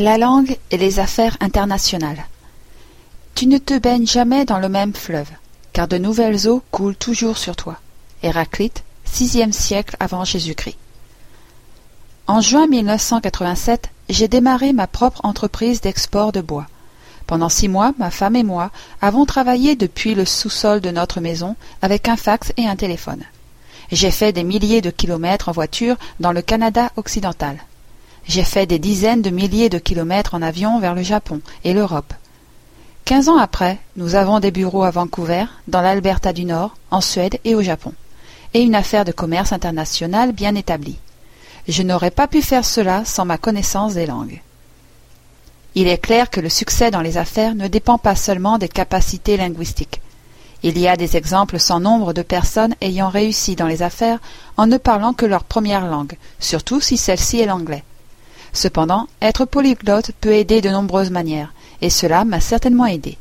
La langue et les affaires internationales. Tu ne te baignes jamais dans le même fleuve, car de nouvelles eaux coulent toujours sur toi. Héraclite, sixième siècle avant Jésus-Christ. En juin 1987, j'ai démarré ma propre entreprise d'export de bois. Pendant six mois, ma femme et moi avons travaillé depuis le sous-sol de notre maison avec un fax et un téléphone. J'ai fait des milliers de kilomètres en voiture dans le Canada occidental. J'ai fait des dizaines de milliers de kilomètres en avion vers le Japon et l'Europe. Quinze ans après, nous avons des bureaux à Vancouver, dans l'Alberta du Nord, en Suède et au Japon, et une affaire de commerce international bien établie. Je n'aurais pas pu faire cela sans ma connaissance des langues. Il est clair que le succès dans les affaires ne dépend pas seulement des capacités linguistiques. Il y a des exemples sans nombre de personnes ayant réussi dans les affaires en ne parlant que leur première langue, surtout si celle-ci est l'anglais. Cependant, être polyglotte peut aider de nombreuses manières, et cela m'a certainement aidé.